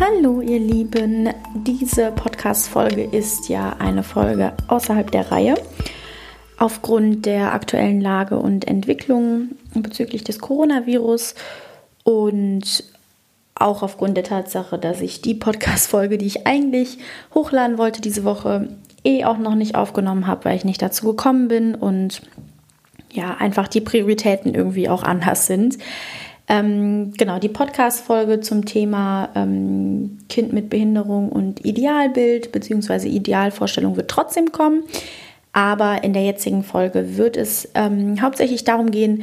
Hallo ihr Lieben, diese Podcast-Folge ist ja eine Folge außerhalb der Reihe. Aufgrund der aktuellen Lage und Entwicklung bezüglich des Coronavirus und auch aufgrund der Tatsache, dass ich die Podcast-Folge, die ich eigentlich hochladen wollte diese Woche, eh auch noch nicht aufgenommen habe, weil ich nicht dazu gekommen bin und ja, einfach die Prioritäten irgendwie auch anders sind. Ähm, genau, die Podcast-Folge zum Thema ähm, Kind mit Behinderung und Idealbild bzw. Idealvorstellung wird trotzdem kommen. Aber in der jetzigen Folge wird es ähm, hauptsächlich darum gehen,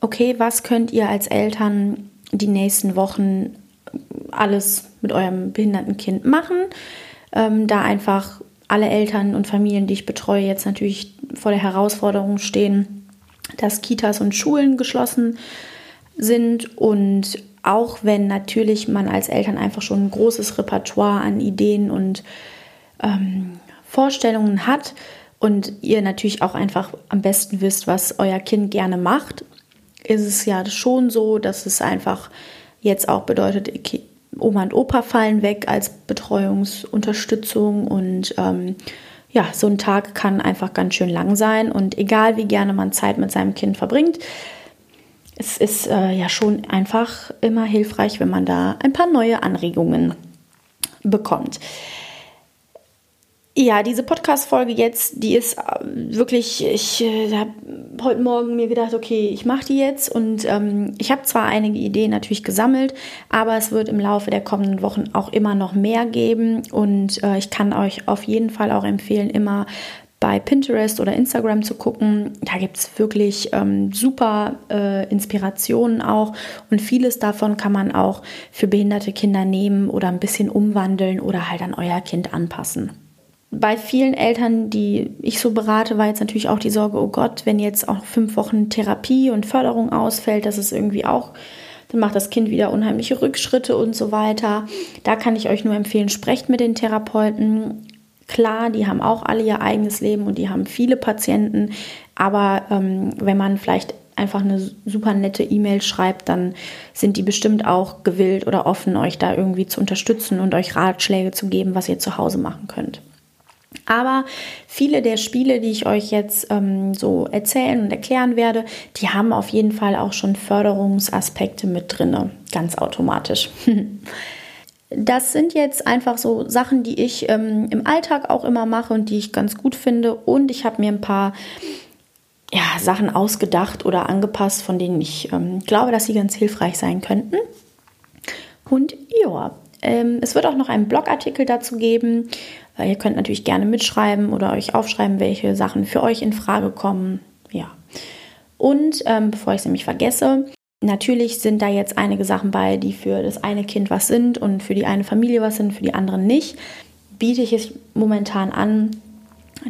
okay, was könnt ihr als Eltern die nächsten Wochen alles mit eurem behinderten Kind machen? Ähm, da einfach alle Eltern und Familien, die ich betreue, jetzt natürlich vor der Herausforderung stehen, dass Kitas und Schulen geschlossen sind und auch wenn natürlich man als Eltern einfach schon ein großes Repertoire an Ideen und ähm, Vorstellungen hat und ihr natürlich auch einfach am besten wisst, was euer Kind gerne macht, ist es ja schon so, dass es einfach jetzt auch bedeutet, Oma und Opa fallen weg als Betreuungsunterstützung und ähm, ja, so ein Tag kann einfach ganz schön lang sein und egal wie gerne man Zeit mit seinem Kind verbringt, es ist äh, ja schon einfach immer hilfreich, wenn man da ein paar neue Anregungen bekommt. Ja, diese Podcast-Folge jetzt, die ist äh, wirklich, ich äh, habe heute Morgen mir gedacht, okay, ich mache die jetzt und ähm, ich habe zwar einige Ideen natürlich gesammelt, aber es wird im Laufe der kommenden Wochen auch immer noch mehr geben und äh, ich kann euch auf jeden Fall auch empfehlen, immer bei Pinterest oder Instagram zu gucken. Da gibt es wirklich ähm, super äh, Inspirationen auch und vieles davon kann man auch für behinderte Kinder nehmen oder ein bisschen umwandeln oder halt an euer Kind anpassen bei vielen Eltern, die ich so berate, war jetzt natürlich auch die Sorge, oh Gott, wenn jetzt auch fünf Wochen Therapie und Förderung ausfällt, das ist irgendwie auch, dann macht das Kind wieder unheimliche Rückschritte und so weiter. Da kann ich euch nur empfehlen, sprecht mit den Therapeuten. Klar, die haben auch alle ihr eigenes Leben und die haben viele Patienten, aber ähm, wenn man vielleicht einfach eine super nette E-Mail schreibt, dann sind die bestimmt auch gewillt oder offen, euch da irgendwie zu unterstützen und euch Ratschläge zu geben, was ihr zu Hause machen könnt. Aber viele der Spiele, die ich euch jetzt ähm, so erzählen und erklären werde, die haben auf jeden Fall auch schon Förderungsaspekte mit drin, ganz automatisch. Das sind jetzt einfach so Sachen, die ich ähm, im Alltag auch immer mache und die ich ganz gut finde. Und ich habe mir ein paar ja, Sachen ausgedacht oder angepasst, von denen ich ähm, glaube, dass sie ganz hilfreich sein könnten. Und ja, ähm, es wird auch noch einen Blogartikel dazu geben. Äh, ihr könnt natürlich gerne mitschreiben oder euch aufschreiben, welche Sachen für euch in Frage kommen. Ja. Und ähm, bevor ich es nämlich vergesse, natürlich sind da jetzt einige Sachen bei, die für das eine Kind was sind und für die eine Familie was sind, für die anderen nicht. Biete ich es momentan an,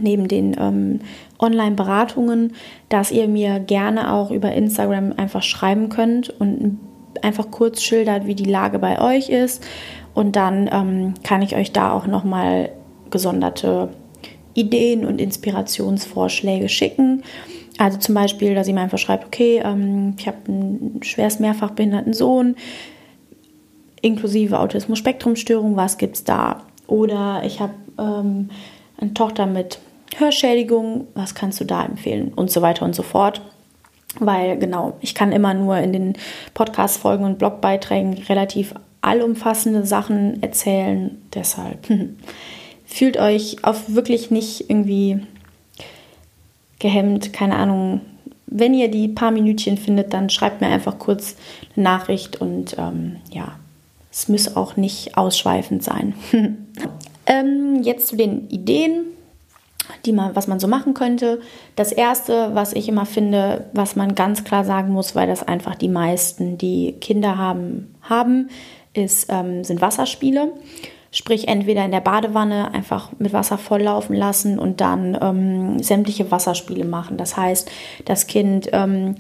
neben den ähm, Online-Beratungen, dass ihr mir gerne auch über Instagram einfach schreiben könnt und einfach kurz schildert, wie die Lage bei euch ist und dann ähm, kann ich euch da auch nochmal gesonderte Ideen und Inspirationsvorschläge schicken. Also zum Beispiel, dass ihr mir einfach schreibt, okay, ähm, ich habe einen schwerst mehrfach behinderten Sohn, inklusive Autismus-Spektrum-Störung, was gibt es da? Oder ich habe ähm, eine Tochter mit Hörschädigung, was kannst du da empfehlen? Und so weiter und so fort. Weil genau, ich kann immer nur in den Podcast-Folgen und Blogbeiträgen relativ allumfassende Sachen erzählen. Deshalb fühlt euch auf wirklich nicht irgendwie gehemmt, keine Ahnung. Wenn ihr die paar Minütchen findet, dann schreibt mir einfach kurz eine Nachricht und ähm, ja, es muss auch nicht ausschweifend sein. ähm, jetzt zu den Ideen, die man, was man so machen könnte. Das erste, was ich immer finde, was man ganz klar sagen muss, weil das einfach die meisten, die Kinder haben, haben, ist, ähm, sind Wasserspiele. Sprich, entweder in der Badewanne einfach mit Wasser volllaufen lassen und dann ähm, sämtliche Wasserspiele machen. Das heißt, das Kind ähm,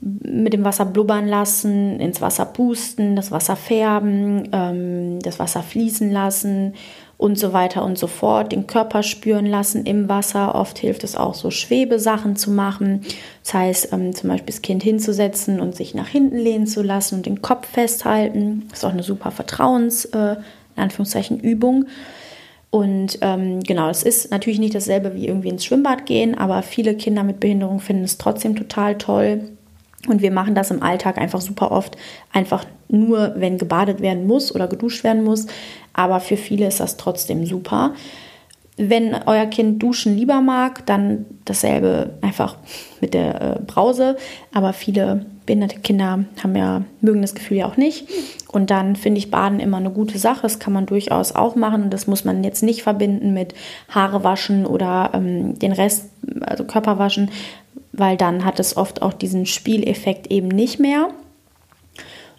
mit dem Wasser blubbern lassen, ins Wasser pusten, das Wasser färben, ähm, das Wasser fließen lassen und so weiter und so fort, den Körper spüren lassen im Wasser. Oft hilft es auch so Schwebesachen zu machen. Das heißt, ähm, zum Beispiel das Kind hinzusetzen und sich nach hinten lehnen zu lassen und den Kopf festhalten. Das ist auch eine super Vertrauens, äh, in Anführungszeichen Übung. Und ähm, genau, es ist natürlich nicht dasselbe wie irgendwie ins Schwimmbad gehen, aber viele Kinder mit Behinderung finden es trotzdem total toll. Und wir machen das im Alltag einfach super oft, einfach nur, wenn gebadet werden muss oder geduscht werden muss. Aber für viele ist das trotzdem super. Wenn euer Kind duschen lieber mag, dann dasselbe einfach mit der äh, Brause. Aber viele behinderte Kinder haben ja, mögen das Gefühl ja auch nicht. Und dann finde ich Baden immer eine gute Sache. Das kann man durchaus auch machen. Und das muss man jetzt nicht verbinden mit Haare waschen oder ähm, den Rest, also Körper waschen, weil dann hat es oft auch diesen Spieleffekt eben nicht mehr.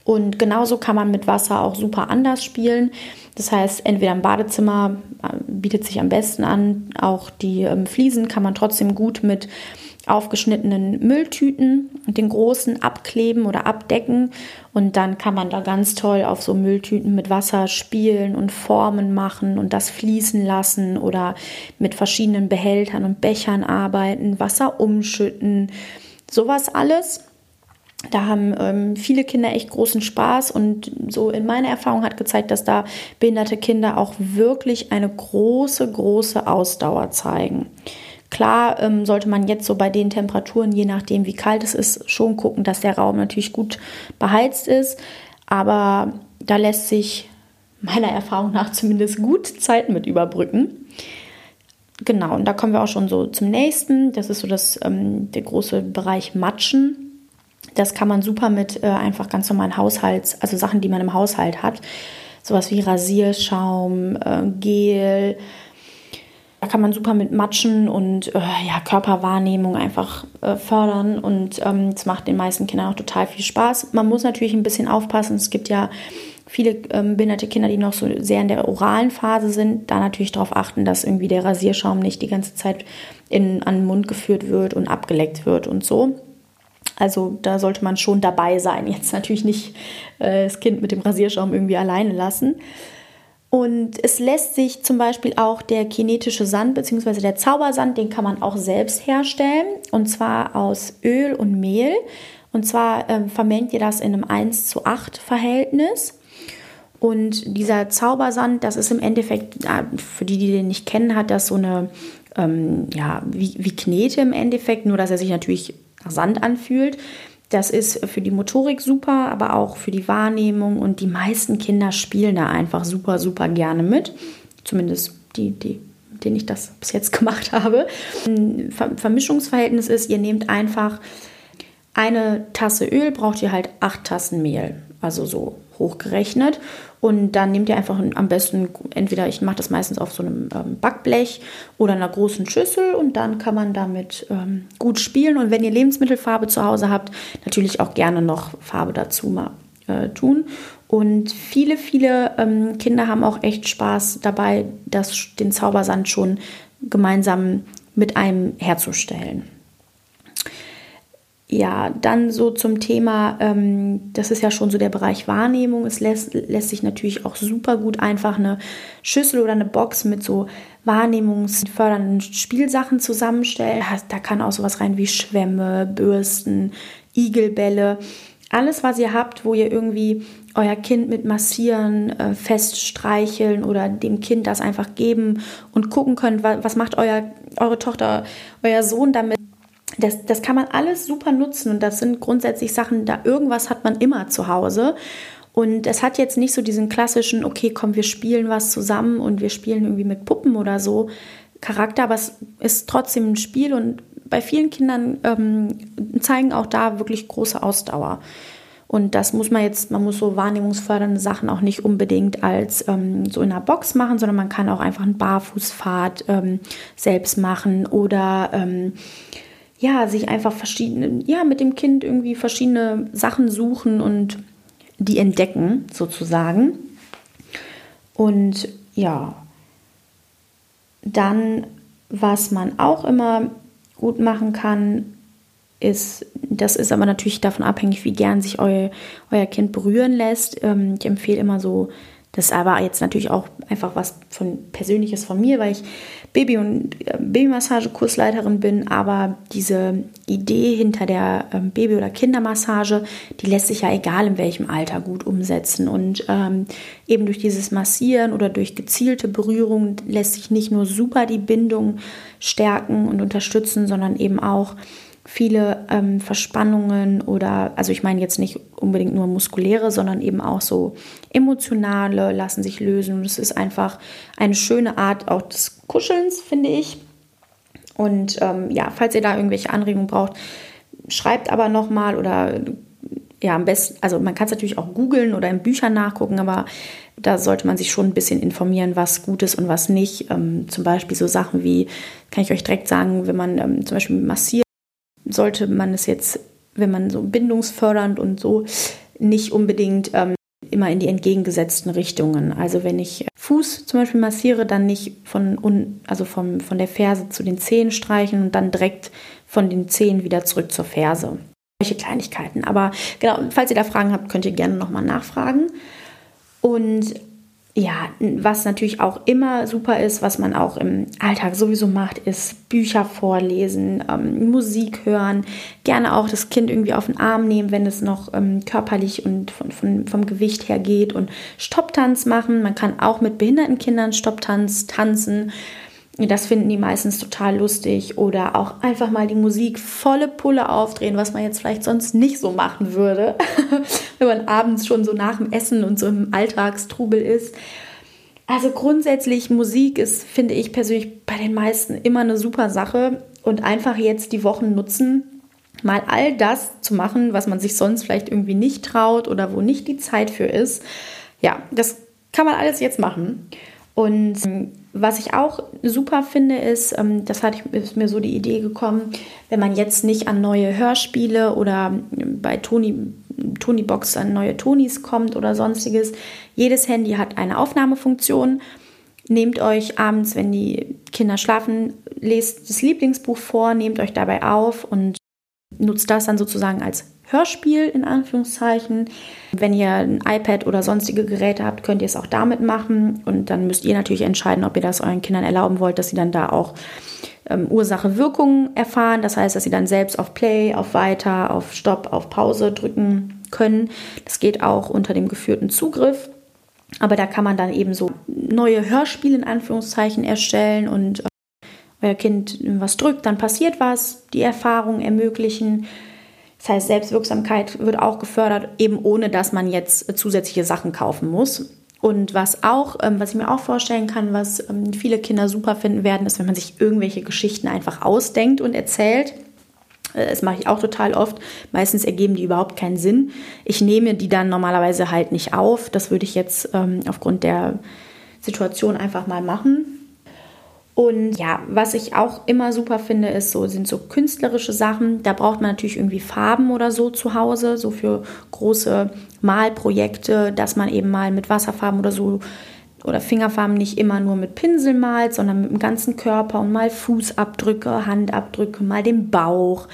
Und genauso kann man mit Wasser auch super anders spielen. Das heißt, entweder im Badezimmer äh, bietet sich am besten an, auch die ähm, Fliesen kann man trotzdem gut mit aufgeschnittenen Mülltüten und den großen abkleben oder abdecken. Und dann kann man da ganz toll auf so Mülltüten mit Wasser spielen und Formen machen und das fließen lassen oder mit verschiedenen Behältern und Bechern arbeiten, Wasser umschütten, sowas alles. Da haben ähm, viele Kinder echt großen Spaß und so in meiner Erfahrung hat gezeigt, dass da behinderte Kinder auch wirklich eine große, große Ausdauer zeigen. Klar ähm, sollte man jetzt so bei den Temperaturen, je nachdem wie kalt es ist, schon gucken, dass der Raum natürlich gut beheizt ist. Aber da lässt sich meiner Erfahrung nach zumindest gut Zeit mit überbrücken. Genau, und da kommen wir auch schon so zum nächsten. Das ist so das, ähm, der große Bereich Matschen. Das kann man super mit äh, einfach ganz normalen Haushalts, also Sachen, die man im Haushalt hat. Sowas wie Rasierschaum, äh, Gel, da kann man super mit Matschen und äh, ja, Körperwahrnehmung einfach äh, fördern und ähm, ähm, macht den meisten Kindern auch total viel Spaß. Man muss natürlich ein bisschen aufpassen. Es gibt ja viele ähm, behinderte Kinder, die noch so sehr in der oralen Phase sind, da natürlich darauf achten, dass irgendwie der Rasierschaum nicht die ganze Zeit in, an den Mund geführt wird und abgeleckt wird und so. Also da sollte man schon dabei sein. Jetzt natürlich nicht äh, das Kind mit dem Rasierschaum irgendwie alleine lassen. Und es lässt sich zum Beispiel auch der kinetische Sand bzw. der Zaubersand, den kann man auch selbst herstellen. Und zwar aus Öl und Mehl. Und zwar ähm, vermengt ihr das in einem 1 zu 8 Verhältnis. Und dieser Zaubersand, das ist im Endeffekt, für die, die den nicht kennen, hat das so eine, ähm, ja, wie, wie Knete im Endeffekt, nur dass er sich natürlich nach Sand anfühlt. Das ist für die Motorik super, aber auch für die Wahrnehmung und die meisten Kinder spielen da einfach super, super gerne mit. Zumindest die, die denen ich das bis jetzt gemacht habe. Ein Vermischungsverhältnis ist, ihr nehmt einfach eine Tasse Öl, braucht ihr halt acht Tassen Mehl, also so hochgerechnet. Und dann nehmt ihr einfach am besten, entweder ich mache das meistens auf so einem ähm, Backblech oder einer großen Schüssel und dann kann man damit ähm, gut spielen. Und wenn ihr Lebensmittelfarbe zu Hause habt, natürlich auch gerne noch Farbe dazu mal äh, tun. Und viele, viele ähm, Kinder haben auch echt Spaß dabei, das, den Zaubersand schon gemeinsam mit einem herzustellen. Ja, dann so zum Thema, ähm, das ist ja schon so der Bereich Wahrnehmung. Es lässt, lässt sich natürlich auch super gut einfach eine Schüssel oder eine Box mit so wahrnehmungsfördernden Spielsachen zusammenstellen. Da kann auch sowas rein wie Schwämme, Bürsten, Igelbälle. Alles, was ihr habt, wo ihr irgendwie euer Kind mit massieren, äh, feststreicheln oder dem Kind das einfach geben und gucken könnt, was, macht euer, eure Tochter, euer Sohn damit das, das kann man alles super nutzen und das sind grundsätzlich Sachen, da irgendwas hat man immer zu Hause. Und es hat jetzt nicht so diesen klassischen, okay, komm, wir spielen was zusammen und wir spielen irgendwie mit Puppen oder so Charakter, aber es ist trotzdem ein Spiel und bei vielen Kindern ähm, zeigen auch da wirklich große Ausdauer. Und das muss man jetzt, man muss so wahrnehmungsfördernde Sachen auch nicht unbedingt als ähm, so in einer Box machen, sondern man kann auch einfach einen Barfußpfad ähm, selbst machen oder ähm, ja, sich einfach verschiedene, ja, mit dem Kind irgendwie verschiedene Sachen suchen und die entdecken, sozusagen. Und ja, dann, was man auch immer gut machen kann, ist, das ist aber natürlich davon abhängig, wie gern sich eu, euer Kind berühren lässt. Ähm, ich empfehle immer so Das ist aber jetzt natürlich auch einfach was von Persönliches von mir, weil ich Baby- und äh, Babymassage-Kursleiterin bin, aber diese Idee hinter der ähm, Baby- oder Kindermassage, die lässt sich ja egal in welchem Alter gut umsetzen. Und ähm, eben durch dieses Massieren oder durch gezielte Berührung lässt sich nicht nur super die Bindung stärken und unterstützen, sondern eben auch viele ähm, Verspannungen oder, also ich meine jetzt nicht unbedingt nur muskuläre, sondern eben auch so emotionale lassen sich lösen. Und es ist einfach eine schöne Art auch des Kuschelns, finde ich. Und ähm, ja, falls ihr da irgendwelche Anregungen braucht, schreibt aber nochmal oder ja, am besten, also man kann es natürlich auch googeln oder in Büchern nachgucken, aber da sollte man sich schon ein bisschen informieren, was gut ist und was nicht. Ähm, zum Beispiel so Sachen wie, kann ich euch direkt sagen, wenn man ähm, zum Beispiel massiert, sollte man es jetzt, wenn man so bindungsfördernd und so, nicht unbedingt ähm, immer in die entgegengesetzten Richtungen. Also wenn ich Fuß zum Beispiel massiere, dann nicht von, also vom, von der Ferse zu den Zehen streichen und dann direkt von den Zehen wieder zurück zur Ferse. Solche Kleinigkeiten. Aber genau, falls ihr da Fragen habt, könnt ihr gerne nochmal nachfragen. Und ja, was natürlich auch immer super ist, was man auch im Alltag sowieso macht, ist Bücher vorlesen, ähm, Musik hören, gerne auch das Kind irgendwie auf den Arm nehmen, wenn es noch ähm, körperlich und von, von, vom Gewicht her geht und Stopptanz machen. Man kann auch mit behinderten Kindern Stopptanz tanzen. Das finden die meistens total lustig. Oder auch einfach mal die Musik volle Pulle aufdrehen, was man jetzt vielleicht sonst nicht so machen würde, wenn man abends schon so nach dem Essen und so im Alltagstrubel ist. Also grundsätzlich Musik ist, finde ich persönlich bei den meisten immer eine super Sache und einfach jetzt die Wochen nutzen, mal all das zu machen, was man sich sonst vielleicht irgendwie nicht traut oder wo nicht die Zeit für ist. Ja, das kann man alles jetzt machen. Und ähm, was ich auch super finde, ist, ähm, das hat ist mir so die Idee gekommen, wenn man jetzt nicht an neue Hörspiele oder ähm, bei Tony, Tony Box an neue Tonys kommt oder sonstiges. Jedes Handy hat eine Aufnahmefunktion. Nehmt euch abends, wenn die Kinder schlafen, lest das Lieblingsbuch vor, nehmt euch dabei auf und nutzt das dann sozusagen als Hörspiel in Anführungszeichen. Wenn ihr ein iPad oder sonstige Geräte habt, könnt ihr es auch damit machen. Und dann müsst ihr natürlich entscheiden, ob ihr das euren Kindern erlauben wollt, dass sie dann da auch ähm, Ursache-Wirkung erfahren. Das heißt, dass sie dann selbst auf Play, auf Weiter, auf Stopp, auf Pause drücken können. Das geht auch unter dem geführten Zugriff. Aber da kann man dann eben so neue Hörspiele in Anführungszeichen erstellen und äh, euer Kind was drückt, dann passiert was, die Erfahrung ermöglichen. Das heißt, Selbstwirksamkeit wird auch gefördert, eben ohne dass man jetzt zusätzliche Sachen kaufen muss. Und was auch, ähm, was ich mir auch vorstellen kann, was ähm, viele Kinder super finden werden, ist, wenn man sich irgendwelche Geschichten einfach ausdenkt und erzählt. Äh, das mache ich auch total oft. Meistens ergeben die überhaupt keinen Sinn. Ich nehme die dann normalerweise halt nicht auf. Das würde ich jetzt ähm, aufgrund der Situation einfach mal machen. Und ja, was ich auch immer super finde, ist so, sind so künstlerische Sachen. Da braucht man natürlich irgendwie Farben oder so zu Hause, so für große Malprojekte, dass man eben mal mit Wasserfarben oder so oder Fingerfarben nicht immer nur mit Pinsel malt, sondern mit dem ganzen Körper und mal Fußabdrücke, Handabdrücke, mal den Bauch.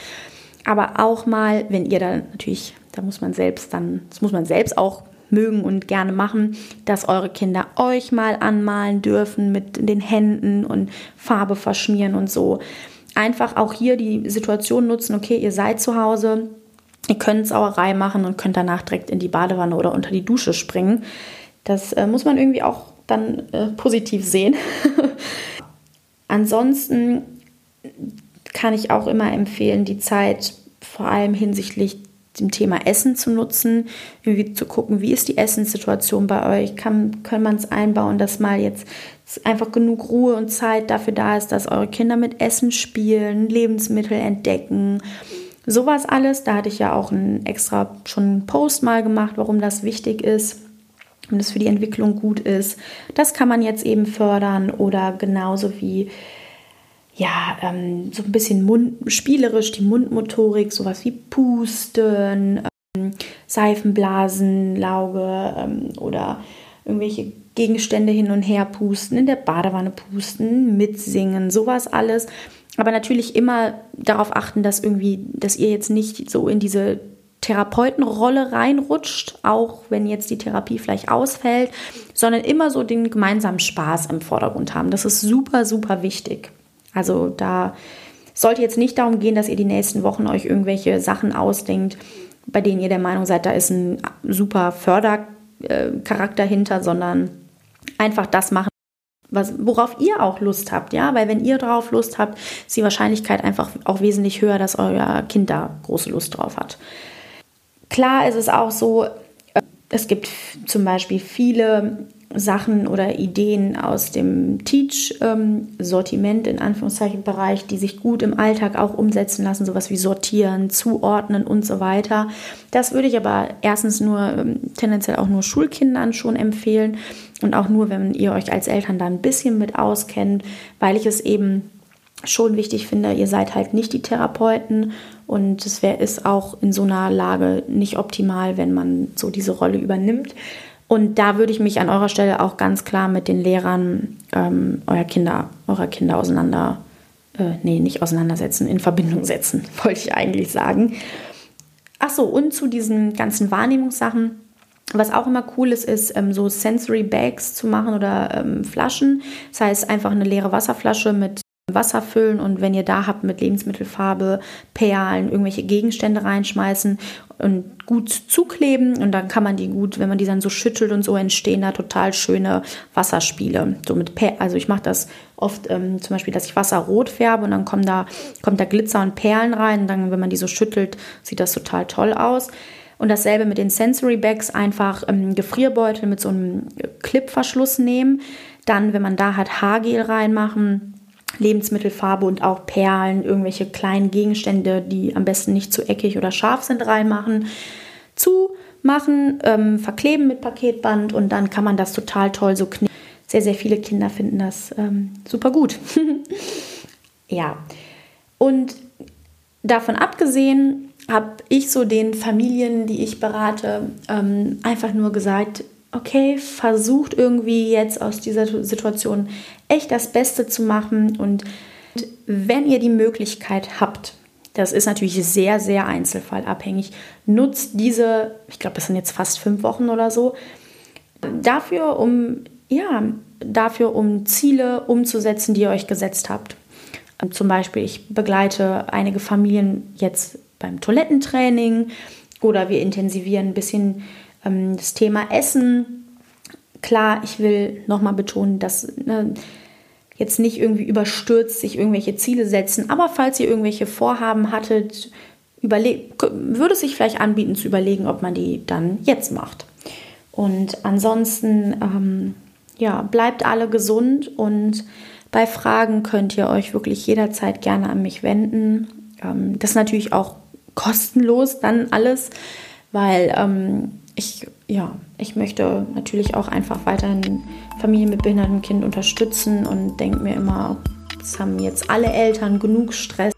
Aber auch mal, wenn ihr da natürlich, da muss man selbst dann, das muss man selbst auch mögen und gerne machen, dass eure Kinder euch mal anmalen dürfen mit den Händen und Farbe verschmieren und so. Einfach auch hier die Situation nutzen, okay, ihr seid zu Hause, ihr könnt Sauerei machen und könnt danach direkt in die Badewanne oder unter die Dusche springen. Das äh, muss man irgendwie auch dann äh, positiv sehen. Ansonsten kann ich auch immer empfehlen, die Zeit vor allem hinsichtlich dem Thema Essen zu nutzen, irgendwie zu gucken, wie ist die Essenssituation bei euch, kann, kann man es einbauen, dass mal jetzt einfach genug Ruhe und Zeit dafür da ist, dass eure Kinder mit Essen spielen, Lebensmittel entdecken, sowas alles. Da hatte ich ja auch einen extra schon einen Post mal gemacht, warum das wichtig ist und das für die Entwicklung gut ist. Das kann man jetzt eben fördern oder genauso wie ja, ähm, so ein bisschen Mund, spielerisch die Mundmotorik, sowas wie Pusten, ähm, Seifenblasen, Lauge ähm, oder irgendwelche Gegenstände hin und her pusten, in der Badewanne pusten, mitsingen, sowas alles. Aber natürlich immer darauf achten, dass irgendwie, dass ihr jetzt nicht so in diese Therapeutenrolle reinrutscht, auch wenn jetzt die Therapie vielleicht ausfällt, sondern immer so den gemeinsamen Spaß im Vordergrund haben. Das ist super, super wichtig. Also da sollte jetzt nicht darum gehen, dass ihr die nächsten Wochen euch irgendwelche Sachen ausdenkt, bei denen ihr der Meinung seid, da ist ein super Fördercharakter hinter, sondern einfach das machen, was, worauf ihr auch Lust habt, ja, weil wenn ihr darauf Lust habt, ist die Wahrscheinlichkeit einfach auch wesentlich höher, dass euer Kind da große Lust drauf hat. Klar ist es auch so, es gibt zum Beispiel viele Sachen oder Ideen aus dem Teach-Sortiment in Anführungszeichen Bereich, die sich gut im Alltag auch umsetzen lassen, sowas wie sortieren, zuordnen und so weiter. Das würde ich aber erstens nur ähm, tendenziell auch nur Schulkindern schon empfehlen und auch nur, wenn ihr euch als Eltern da ein bisschen mit auskennt, weil ich es eben schon wichtig finde, ihr seid halt nicht die Therapeuten und es wäre ist auch in so einer Lage nicht optimal, wenn man so diese Rolle übernimmt. Und da würde ich mich an eurer Stelle auch ganz klar mit den Lehrern ähm, eurer Kinder, eurer Kinder auseinander, äh, nee, nicht auseinandersetzen, in Verbindung setzen, wollte ich eigentlich sagen. Ach so, und zu diesen ganzen Wahrnehmungssachen. Was auch immer cool ist, ist ähm, so Sensory Bags zu machen oder ähm, Flaschen. Das heißt, einfach eine leere Wasserflasche mit Wasser füllen und wenn ihr da habt mit Lebensmittelfarbe, Perlen, irgendwelche Gegenstände reinschmeißen und gut zukleben und dann kann man die gut, wenn man die dann so schüttelt und so entstehen da total schöne Wasserspiele. So mit per also ich mache das oft ähm, zum Beispiel, dass ich Wasser rot färbe und dann kommen da, kommt da Glitzer und Perlen rein und dann, wenn man die so schüttelt, sieht das total toll aus. Und dasselbe mit den Sensory Bags, einfach ähm, Gefrierbeutel mit so einem Clipverschluss nehmen. Dann, wenn man da hat, Haargel reinmachen Lebensmittelfarbe und auch Perlen, irgendwelche kleinen Gegenstände, die am besten nicht zu eckig oder scharf sind, reinmachen, zumachen, ähm, verkleben mit Paketband und dann kann man das total toll so knicken. Sehr, sehr viele Kinder finden das ähm, super gut. ja, und davon abgesehen habe ich so den Familien, die ich berate, ähm, einfach nur gesagt, okay, versucht irgendwie jetzt aus dieser Situation echt das Beste zu machen und wenn ihr die Möglichkeit habt, das ist natürlich sehr, sehr einzelfallabhängig, nutzt diese, ich glaube, das sind jetzt fast fünf Wochen oder so, dafür, um, ja, dafür, um Ziele umzusetzen, die ihr euch gesetzt habt. Zum Beispiel, ich begleite einige Familien jetzt beim Toilettentraining oder wir intensivieren ein bisschen ähm, das Thema Essen. Klar, ich will nochmal betonen, dass ne, jetzt nicht irgendwie überstürzt sich irgendwelche Ziele setzen, aber falls ihr irgendwelche Vorhaben hattet, würde es sich vielleicht anbieten zu überlegen, ob man die dann jetzt macht. Und ansonsten, ähm, ja, bleibt alle gesund und bei Fragen könnt ihr euch wirklich jederzeit gerne an mich wenden. Ähm, das ist natürlich auch kostenlos dann alles, weil ähm, ich, ja, ich möchte natürlich auch einfach weiterhin Familien mit behindertem Kind unterstützen und denke mir immer, es haben jetzt alle Eltern genug Stress.